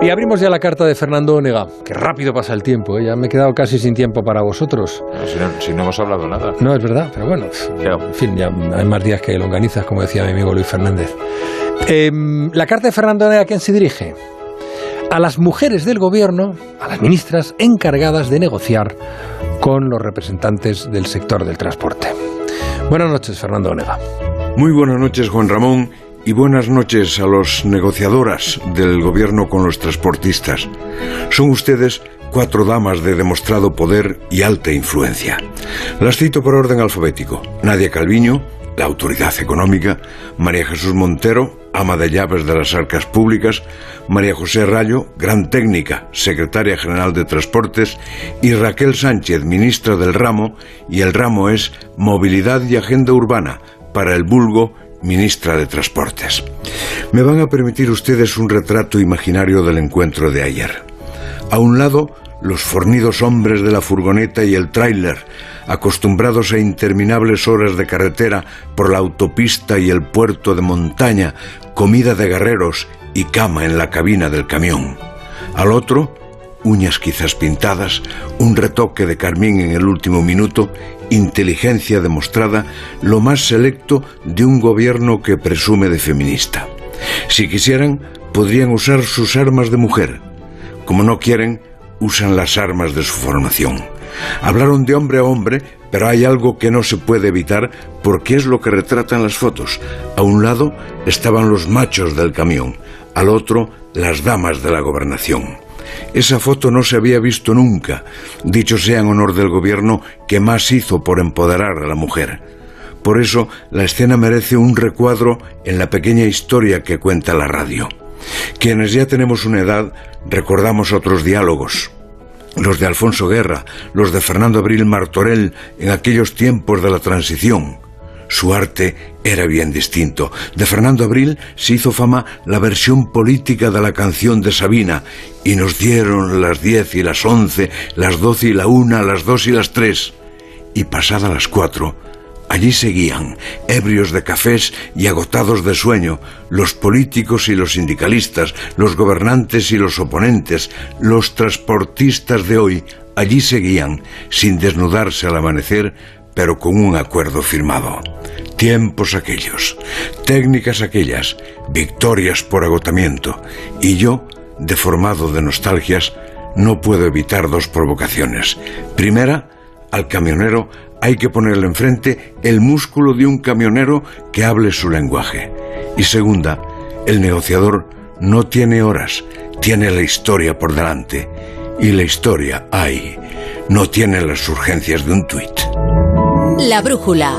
Y abrimos ya la carta de Fernando Onega. Que rápido pasa el tiempo, ¿eh? ya me he quedado casi sin tiempo para vosotros. Si no, si no hemos hablado nada. No, es verdad, pero bueno, en fin, ya hay más días que longanizas, como decía mi amigo Luis Fernández. Em, la carta de Fernando Onega, ¿a quién se dirige? A las mujeres del gobierno, a las ministras encargadas de negociar con los representantes del sector del transporte. Buenas noches, Fernando Onega. Muy buenas noches, Juan Ramón, y buenas noches a los negociadoras del gobierno con los transportistas. Son ustedes cuatro damas de demostrado poder y alta influencia. Las cito por orden alfabético. Nadia Calviño, la autoridad económica, María Jesús Montero, ama de llaves de las arcas públicas, María José Rayo, gran técnica, secretaria general de Transportes, y Raquel Sánchez, ministra del ramo, y el ramo es Movilidad y Agenda Urbana, para el vulgo ministra de Transportes. Me van a permitir ustedes un retrato imaginario del encuentro de ayer. A un lado, los fornidos hombres de la furgoneta y el tráiler, acostumbrados a interminables horas de carretera por la autopista y el puerto de montaña, comida de guerreros y cama en la cabina del camión. Al otro, uñas quizás pintadas, un retoque de carmín en el último minuto, inteligencia demostrada, lo más selecto de un gobierno que presume de feminista. Si quisieran, podrían usar sus armas de mujer. Como no quieren, usan las armas de su formación. Hablaron de hombre a hombre, pero hay algo que no se puede evitar porque es lo que retratan las fotos. A un lado estaban los machos del camión, al otro las damas de la gobernación. Esa foto no se había visto nunca, dicho sea en honor del gobierno que más hizo por empoderar a la mujer. Por eso la escena merece un recuadro en la pequeña historia que cuenta la radio. Quienes ya tenemos una edad recordamos otros diálogos, los de Alfonso Guerra, los de Fernando Abril Martorell en aquellos tiempos de la transición. Su arte era bien distinto. De Fernando Abril se hizo fama la versión política de la canción de Sabina y nos dieron las diez y las once, las doce y la una, las dos y las tres. Y pasadas las cuatro, allí seguían, ebrios de cafés y agotados de sueño, los políticos y los sindicalistas, los gobernantes y los oponentes, los transportistas de hoy, allí seguían, sin desnudarse al amanecer, pero con un acuerdo firmado. Tiempos aquellos, técnicas aquellas, victorias por agotamiento. Y yo, deformado de nostalgias, no puedo evitar dos provocaciones. Primera, al camionero hay que ponerle enfrente el músculo de un camionero que hable su lenguaje. Y segunda, el negociador no tiene horas, tiene la historia por delante. Y la historia, ay, no tiene las urgencias de un tuit. La brújula.